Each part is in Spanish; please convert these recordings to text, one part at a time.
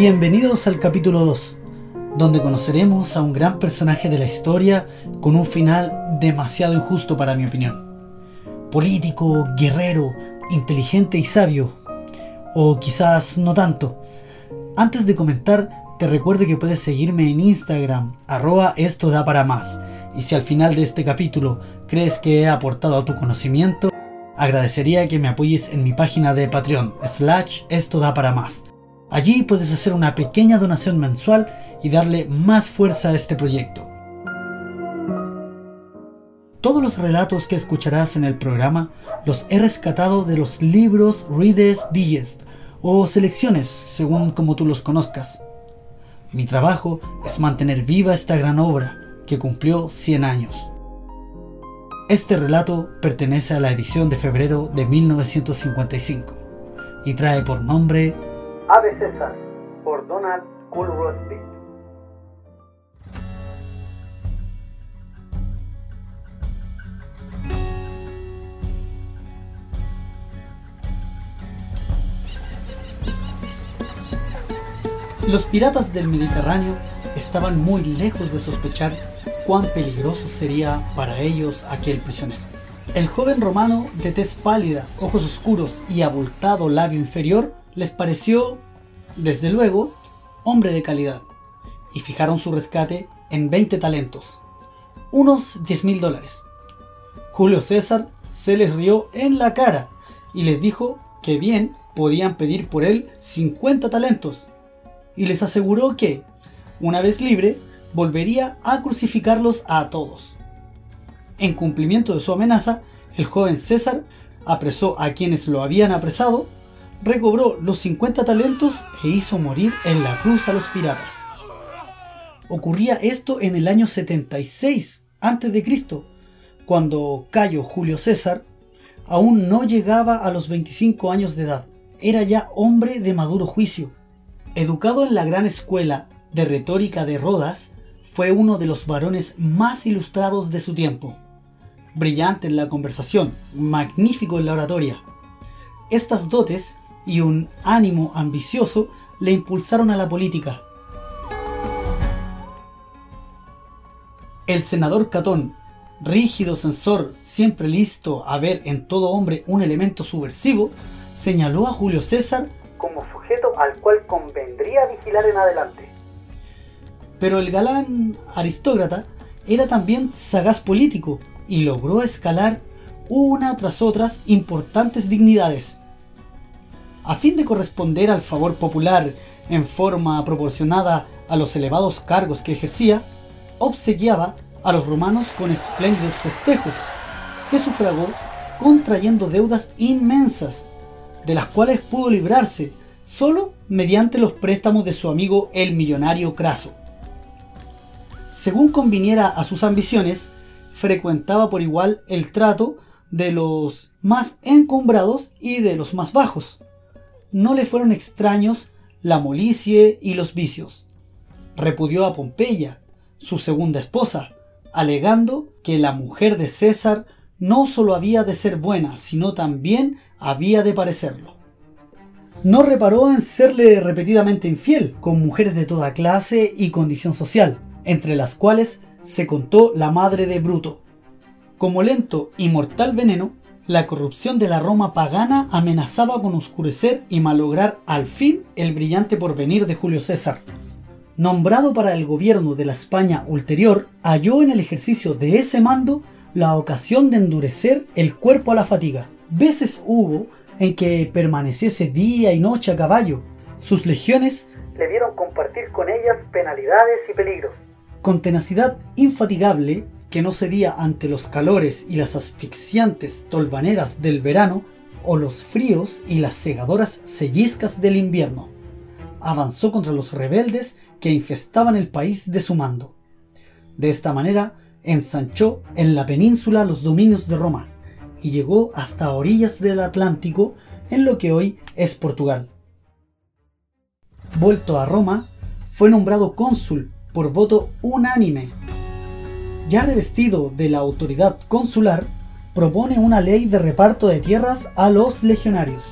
Bienvenidos al capítulo 2, donde conoceremos a un gran personaje de la historia con un final demasiado injusto para mi opinión. Político, guerrero, inteligente y sabio, o quizás no tanto. Antes de comentar, te recuerdo que puedes seguirme en Instagram, arroba esto da para más. Y si al final de este capítulo crees que he aportado a tu conocimiento, agradecería que me apoyes en mi página de Patreon, slash esto da para más Allí puedes hacer una pequeña donación mensual y darle más fuerza a este proyecto. Todos los relatos que escucharás en el programa los he rescatado de los libros Reader's Digest o selecciones, según como tú los conozcas. Mi trabajo es mantener viva esta gran obra que cumplió 100 años. Este relato pertenece a la edición de febrero de 1955 y trae por nombre Ave César, por Donald Coolrosby. Los piratas del Mediterráneo estaban muy lejos de sospechar cuán peligroso sería para ellos aquel prisionero. El joven romano de tez pálida, ojos oscuros y abultado labio inferior les pareció, desde luego, hombre de calidad, y fijaron su rescate en 20 talentos, unos 10 mil dólares. Julio César se les rió en la cara y les dijo que bien podían pedir por él 50 talentos, y les aseguró que, una vez libre, volvería a crucificarlos a todos. En cumplimiento de su amenaza, el joven César apresó a quienes lo habían apresado recobró los 50 talentos e hizo morir en la cruz a los piratas. Ocurría esto en el año 76 a.C., cuando Cayo Julio César aún no llegaba a los 25 años de edad. Era ya hombre de maduro juicio. Educado en la gran escuela de retórica de Rodas, fue uno de los varones más ilustrados de su tiempo. Brillante en la conversación, magnífico en la oratoria. Estas dotes y un ánimo ambicioso le impulsaron a la política. El senador Catón, rígido censor, siempre listo a ver en todo hombre un elemento subversivo, señaló a Julio César como sujeto al cual convendría vigilar en adelante. Pero el galán aristócrata era también sagaz político y logró escalar una tras otras importantes dignidades a fin de corresponder al favor popular en forma proporcionada a los elevados cargos que ejercía, obsequiaba a los romanos con espléndidos festejos, que sufragó contrayendo deudas inmensas, de las cuales pudo librarse solo mediante los préstamos de su amigo el millonario Craso. Según conviniera a sus ambiciones, frecuentaba por igual el trato de los más encumbrados y de los más bajos, no le fueron extraños la molicie y los vicios. Repudió a Pompeya, su segunda esposa, alegando que la mujer de César no solo había de ser buena, sino también había de parecerlo. No reparó en serle repetidamente infiel con mujeres de toda clase y condición social, entre las cuales se contó la madre de Bruto. Como lento y mortal veneno, la corrupción de la Roma pagana amenazaba con oscurecer y malograr al fin el brillante porvenir de Julio César. Nombrado para el gobierno de la España ulterior, halló en el ejercicio de ese mando la ocasión de endurecer el cuerpo a la fatiga. Veces hubo en que permaneciese día y noche a caballo. Sus legiones le vieron compartir con ellas penalidades y peligros. Con tenacidad infatigable, que no cedía ante los calores y las asfixiantes tolvaneras del verano o los fríos y las cegadoras selliscas del invierno. Avanzó contra los rebeldes que infestaban el país de su mando. De esta manera ensanchó en la península los dominios de Roma y llegó hasta orillas del Atlántico en lo que hoy es Portugal. Vuelto a Roma, fue nombrado cónsul por voto unánime ya revestido de la autoridad consular, propone una ley de reparto de tierras a los legionarios.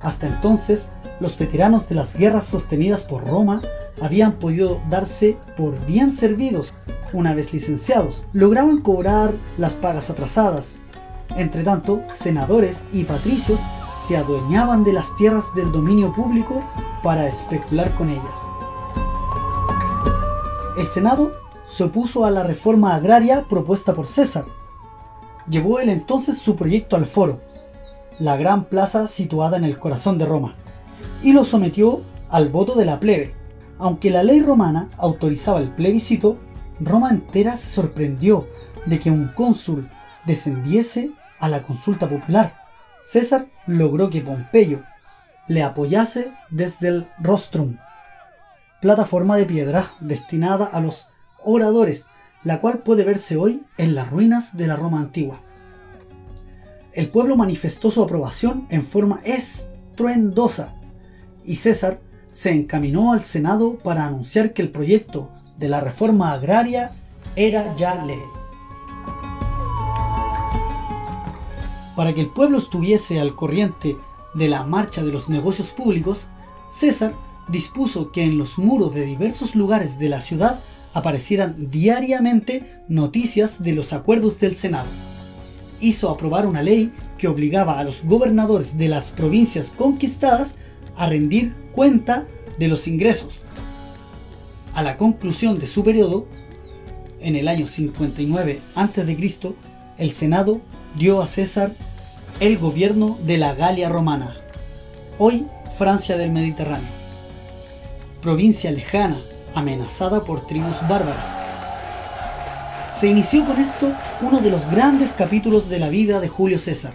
Hasta entonces, los veteranos de las guerras sostenidas por Roma habían podido darse por bien servidos una vez licenciados. Lograban cobrar las pagas atrasadas. Entre tanto, senadores y patricios se adueñaban de las tierras del dominio público para especular con ellas. El Senado se opuso a la reforma agraria propuesta por César. Llevó él entonces su proyecto al foro, la gran plaza situada en el corazón de Roma, y lo sometió al voto de la plebe. Aunque la ley romana autorizaba el plebiscito, Roma entera se sorprendió de que un cónsul descendiese a la consulta popular. César logró que Pompeyo le apoyase desde el rostrum, plataforma de piedra destinada a los oradores, la cual puede verse hoy en las ruinas de la Roma antigua. El pueblo manifestó su aprobación en forma estruendosa y César se encaminó al Senado para anunciar que el proyecto de la reforma agraria era ya ley. Para que el pueblo estuviese al corriente de la marcha de los negocios públicos, César dispuso que en los muros de diversos lugares de la ciudad aparecieran diariamente noticias de los acuerdos del Senado. Hizo aprobar una ley que obligaba a los gobernadores de las provincias conquistadas a rendir cuenta de los ingresos. A la conclusión de su periodo, en el año 59 a.C., el Senado dio a César el gobierno de la Galia romana, hoy Francia del Mediterráneo, provincia lejana amenazada por tribus bárbaras. Se inició con esto uno de los grandes capítulos de la vida de Julio César,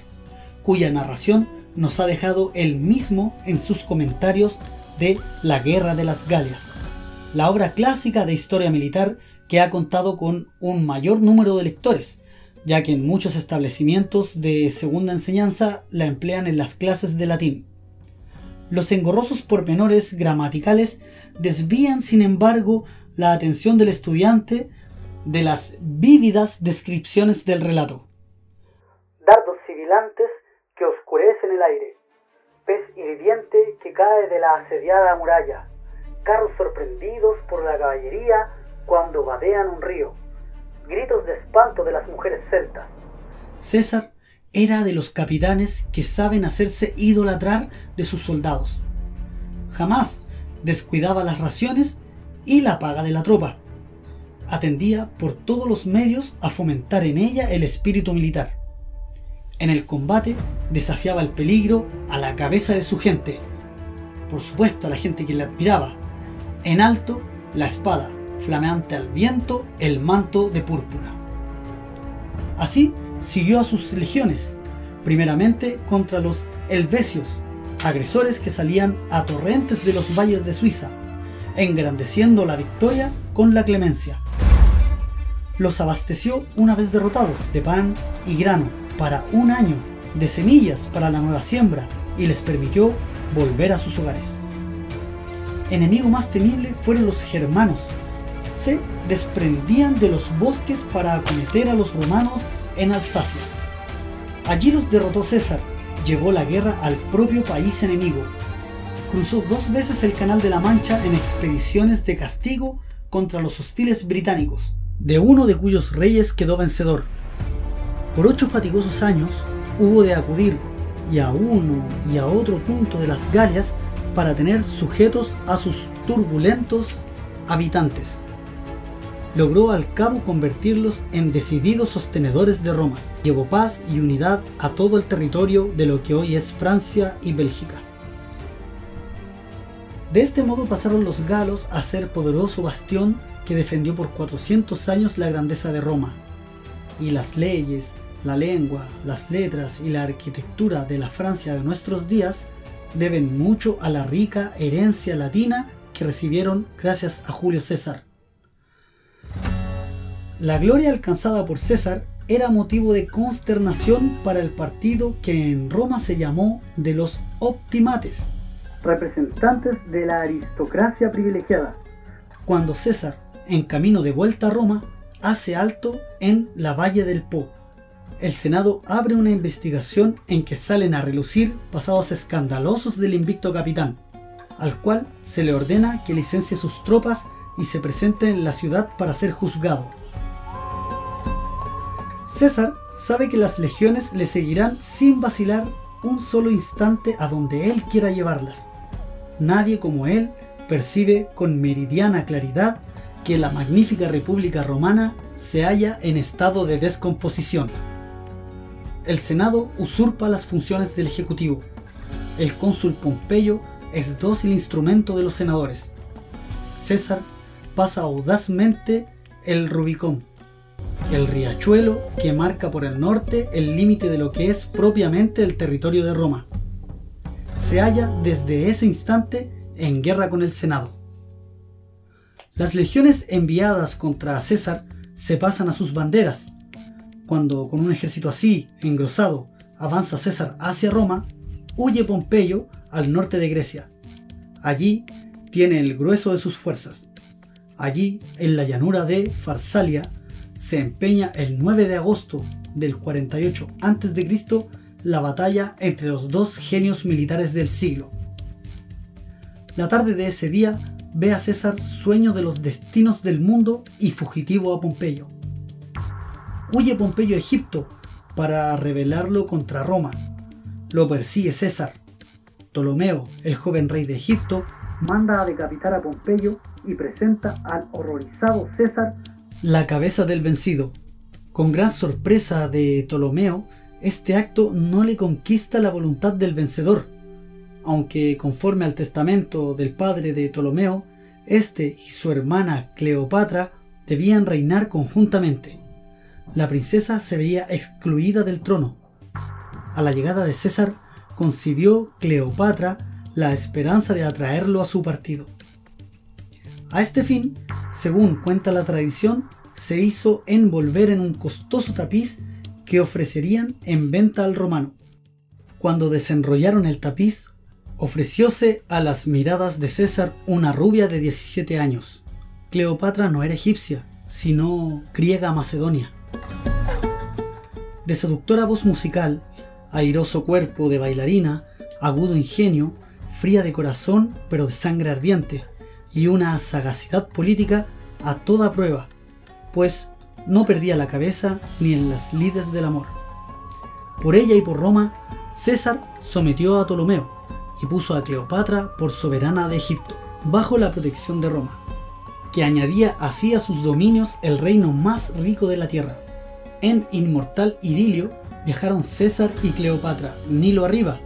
cuya narración nos ha dejado él mismo en sus comentarios de La Guerra de las Galias, la obra clásica de historia militar que ha contado con un mayor número de lectores, ya que en muchos establecimientos de segunda enseñanza la emplean en las clases de latín. Los engorrosos pormenores gramaticales desvían, sin embargo, la atención del estudiante de las vívidas descripciones del relato. Dardos sibilantes que oscurecen el aire, pez hirviente que cae de la asediada muralla, carros sorprendidos por la caballería cuando vadean un río, gritos de espanto de las mujeres celtas. César era de los capitanes que saben hacerse idolatrar de sus soldados. Jamás descuidaba las raciones y la paga de la tropa. Atendía por todos los medios a fomentar en ella el espíritu militar. En el combate desafiaba el peligro a la cabeza de su gente. Por supuesto a la gente que le admiraba. En alto, la espada, flameante al viento, el manto de púrpura. Así siguió a sus legiones, primeramente contra los helvecios, agresores que salían a torrentes de los valles de Suiza, engrandeciendo la victoria con la clemencia. Los abasteció una vez derrotados de pan y grano para un año, de semillas para la nueva siembra y les permitió volver a sus hogares. Enemigo más temible fueron los germanos. Se desprendían de los bosques para acometer a los romanos en Alsacia. Allí los derrotó César llevó la guerra al propio país enemigo. Cruzó dos veces el Canal de la Mancha en expediciones de castigo contra los hostiles británicos, de uno de cuyos reyes quedó vencedor. Por ocho fatigosos años hubo de acudir y a uno y a otro punto de las Galias para tener sujetos a sus turbulentos habitantes. Logró al cabo convertirlos en decididos sostenedores de Roma llevó paz y unidad a todo el territorio de lo que hoy es Francia y Bélgica. De este modo pasaron los galos a ser poderoso bastión que defendió por 400 años la grandeza de Roma. Y las leyes, la lengua, las letras y la arquitectura de la Francia de nuestros días deben mucho a la rica herencia latina que recibieron gracias a Julio César. La gloria alcanzada por César era motivo de consternación para el partido que en Roma se llamó de los optimates, representantes de la aristocracia privilegiada. Cuando César, en camino de vuelta a Roma, hace alto en la Valle del Po, el Senado abre una investigación en que salen a relucir pasados escandalosos del invicto capitán. al cual se le ordena que licencie sus tropas y se presente en la ciudad para ser juzgado. César sabe que las legiones le seguirán sin vacilar un solo instante a donde él quiera llevarlas. Nadie como él percibe con meridiana claridad que la magnífica República Romana se halla en estado de descomposición. El Senado usurpa las funciones del Ejecutivo. El cónsul Pompeyo es dócil instrumento de los senadores. César pasa audazmente el Rubicón, el riachuelo que marca por el norte el límite de lo que es propiamente el territorio de Roma. Se halla desde ese instante en guerra con el Senado. Las legiones enviadas contra César se pasan a sus banderas. Cuando con un ejército así, engrosado, avanza César hacia Roma, huye Pompeyo al norte de Grecia. Allí tiene el grueso de sus fuerzas. Allí, en la llanura de Farsalia, se empeña el 9 de agosto del 48 a.C. la batalla entre los dos genios militares del siglo. La tarde de ese día ve a César sueño de los destinos del mundo y fugitivo a Pompeyo. Huye Pompeyo a Egipto para rebelarlo contra Roma. Lo persigue César. Ptolomeo, el joven rey de Egipto, manda a decapitar a Pompeyo y presenta al horrorizado César la cabeza del vencido. Con gran sorpresa de Ptolomeo, este acto no le conquista la voluntad del vencedor, aunque conforme al testamento del padre de Ptolomeo, este y su hermana Cleopatra debían reinar conjuntamente. La princesa se veía excluida del trono. A la llegada de César, concibió Cleopatra la esperanza de atraerlo a su partido. A este fin, según cuenta la tradición, se hizo envolver en un costoso tapiz que ofrecerían en venta al romano. Cuando desenrollaron el tapiz, ofrecióse a las miradas de César una rubia de 17 años. Cleopatra no era egipcia, sino griega macedonia. De seductora voz musical, airoso cuerpo de bailarina, agudo ingenio, fría de corazón pero de sangre ardiente, y una sagacidad política a toda prueba, pues no perdía la cabeza ni en las lides del amor. Por ella y por Roma, César sometió a Ptolomeo y puso a Cleopatra por soberana de Egipto, bajo la protección de Roma, que añadía así a sus dominios el reino más rico de la tierra. En inmortal idilio viajaron César y Cleopatra, Nilo arriba,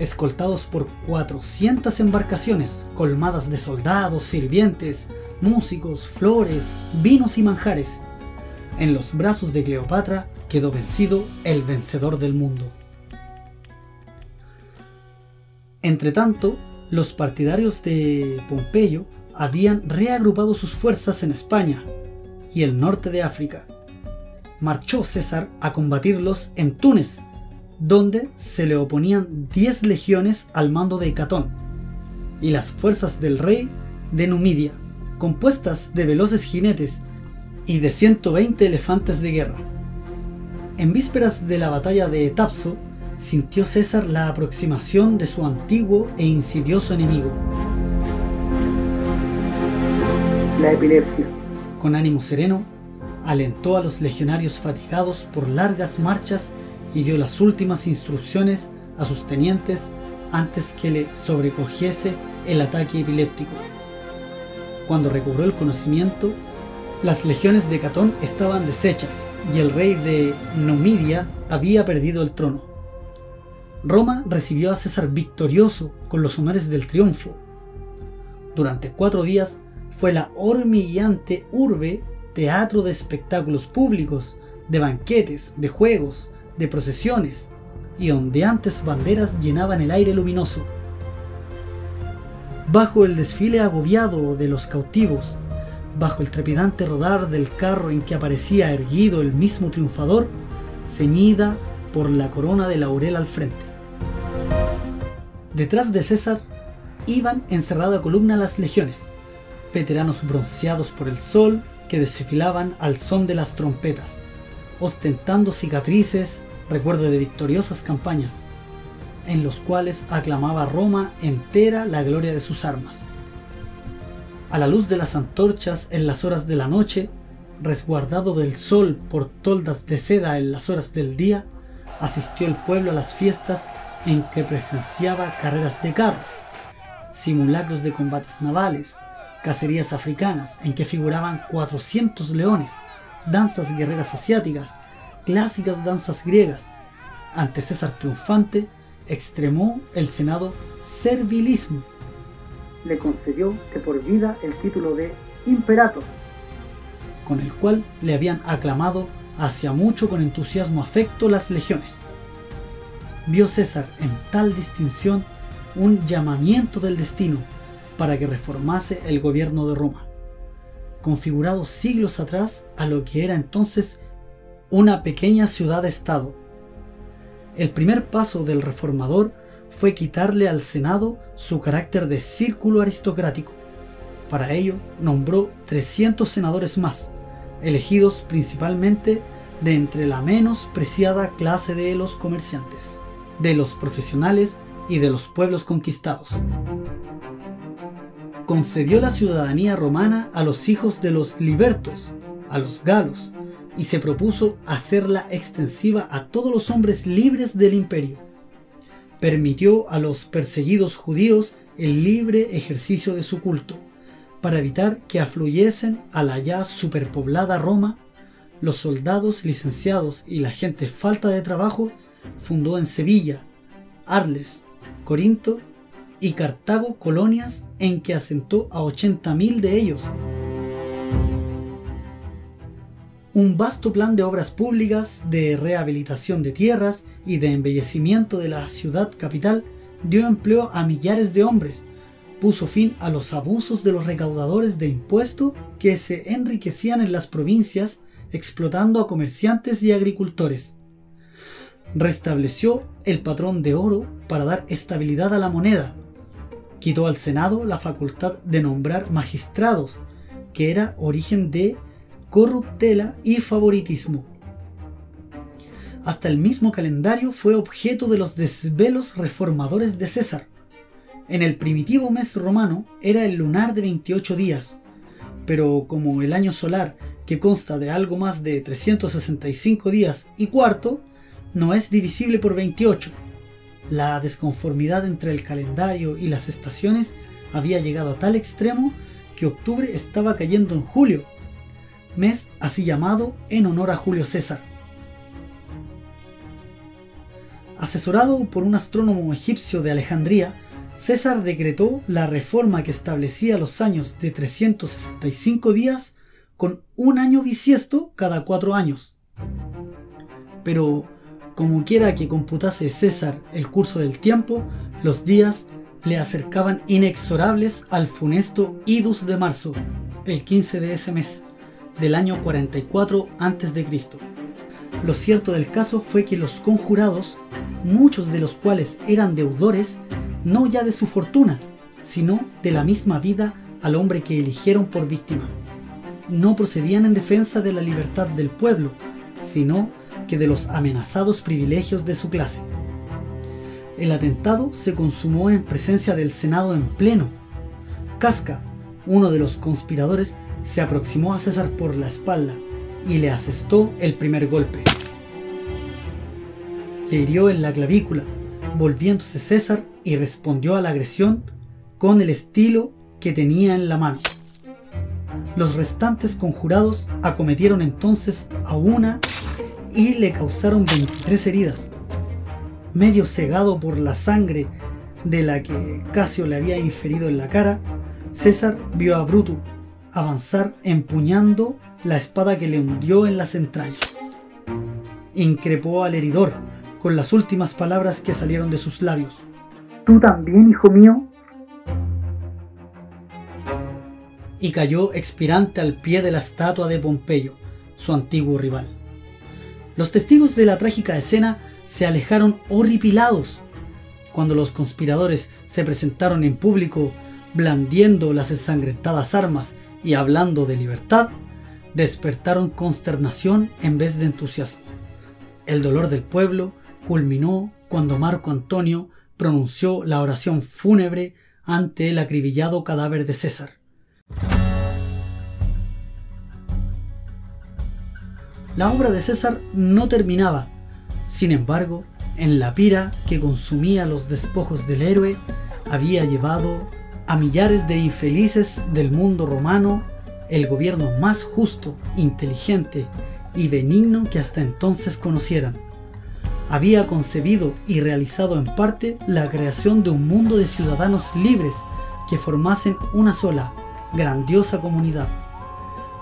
escoltados por 400 embarcaciones colmadas de soldados, sirvientes, músicos, flores, vinos y manjares. En los brazos de Cleopatra quedó vencido el vencedor del mundo. Entretanto, los partidarios de Pompeyo habían reagrupado sus fuerzas en España y el norte de África. Marchó César a combatirlos en Túnez, donde se le oponían 10 legiones al mando de Catón y las fuerzas del rey de Numidia, compuestas de veloces jinetes y de 120 elefantes de guerra. En vísperas de la batalla de Etapso, sintió César la aproximación de su antiguo e insidioso enemigo. La epilepsia. Con ánimo sereno, alentó a los legionarios fatigados por largas marchas y dio las últimas instrucciones a sus tenientes antes que le sobrecogiese el ataque epiléptico. Cuando recobró el conocimiento, las legiones de Catón estaban deshechas y el rey de Numidia había perdido el trono. Roma recibió a César victorioso con los honores del triunfo. Durante cuatro días fue la hormigueante urbe teatro de espectáculos públicos, de banquetes, de juegos, de procesiones y ondeantes banderas llenaban el aire luminoso. Bajo el desfile agobiado de los cautivos, bajo el trepidante rodar del carro en que aparecía erguido el mismo triunfador, ceñida por la corona de laurel al frente. Detrás de César iban en cerrada columna las legiones, veteranos bronceados por el sol que desfilaban al son de las trompetas ostentando cicatrices, recuerdo de victoriosas campañas. en los cuales aclamaba Roma entera la gloria de sus armas. A la luz de las antorchas en las horas de la noche, resguardado del sol por toldas de seda en las horas del día, asistió el pueblo a las fiestas en que presenciaba carreras de carros, simulacros de combates navales, cacerías africanas en que figuraban 400 leones, danzas guerreras asiáticas, clásicas danzas griegas. Ante César triunfante, extremó el Senado servilismo. Le concedió de por vida el título de imperator, con el cual le habían aclamado hacia mucho con entusiasmo afecto las legiones. Vio César en tal distinción un llamamiento del destino para que reformase el gobierno de Roma, configurado siglos atrás a lo que era entonces una pequeña ciudad-estado. El primer paso del reformador fue quitarle al Senado su carácter de círculo aristocrático. Para ello nombró 300 senadores más, elegidos principalmente de entre la menos preciada clase de los comerciantes, de los profesionales y de los pueblos conquistados. Concedió la ciudadanía romana a los hijos de los libertos, a los galos, y se propuso hacerla extensiva a todos los hombres libres del imperio. Permitió a los perseguidos judíos el libre ejercicio de su culto, para evitar que afluyesen a la ya superpoblada Roma, los soldados licenciados y la gente falta de trabajo fundó en Sevilla, Arles, Corinto y Cartago colonias en que asentó a 80.000 de ellos. Un vasto plan de obras públicas, de rehabilitación de tierras y de embellecimiento de la ciudad capital dio empleo a millares de hombres, puso fin a los abusos de los recaudadores de impuestos que se enriquecían en las provincias explotando a comerciantes y agricultores restableció el patrón de oro para dar estabilidad a la moneda. Quitó al Senado la facultad de nombrar magistrados, que era origen de corruptela y favoritismo. Hasta el mismo calendario fue objeto de los desvelos reformadores de César. En el primitivo mes romano era el lunar de 28 días, pero como el año solar, que consta de algo más de 365 días y cuarto, no es divisible por 28. La desconformidad entre el calendario y las estaciones había llegado a tal extremo que octubre estaba cayendo en julio, mes así llamado en honor a Julio César. Asesorado por un astrónomo egipcio de Alejandría, César decretó la reforma que establecía los años de 365 días con un año bisiesto cada cuatro años. Pero como quiera que computase César el curso del tiempo, los días le acercaban inexorables al funesto Idus de marzo, el 15 de ese mes, del año 44 a.C. Lo cierto del caso fue que los conjurados, muchos de los cuales eran deudores, no ya de su fortuna, sino de la misma vida al hombre que eligieron por víctima, no procedían en defensa de la libertad del pueblo, sino que de los amenazados privilegios de su clase. El atentado se consumó en presencia del Senado en pleno. Casca, uno de los conspiradores, se aproximó a César por la espalda y le asestó el primer golpe. Le hirió en la clavícula, volviéndose César y respondió a la agresión con el estilo que tenía en la mano. Los restantes conjurados acometieron entonces a una y le causaron 23 heridas. Medio cegado por la sangre de la que Casio le había inferido en la cara, César vio a Bruto avanzar empuñando la espada que le hundió en las entrañas. Increpó al heridor con las últimas palabras que salieron de sus labios. ¿Tú también, hijo mío? Y cayó expirante al pie de la estatua de Pompeyo, su antiguo rival. Los testigos de la trágica escena se alejaron horripilados. Cuando los conspiradores se presentaron en público blandiendo las ensangrentadas armas y hablando de libertad, despertaron consternación en vez de entusiasmo. El dolor del pueblo culminó cuando Marco Antonio pronunció la oración fúnebre ante el acribillado cadáver de César. La obra de César no terminaba. Sin embargo, en la pira que consumía los despojos del héroe, había llevado a millares de infelices del mundo romano el gobierno más justo, inteligente y benigno que hasta entonces conocieran. Había concebido y realizado en parte la creación de un mundo de ciudadanos libres que formasen una sola, grandiosa comunidad.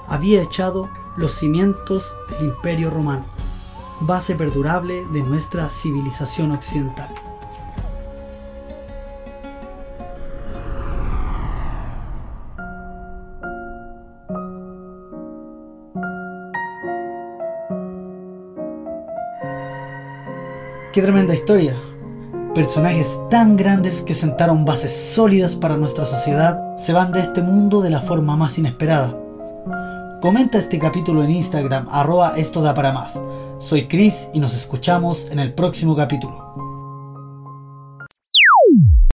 Había echado los cimientos del imperio romano, base perdurable de nuestra civilización occidental. Qué tremenda historia. Personajes tan grandes que sentaron bases sólidas para nuestra sociedad se van de este mundo de la forma más inesperada. Comenta este capítulo en Instagram, arroba esto da para más. Soy Chris y nos escuchamos en el próximo capítulo.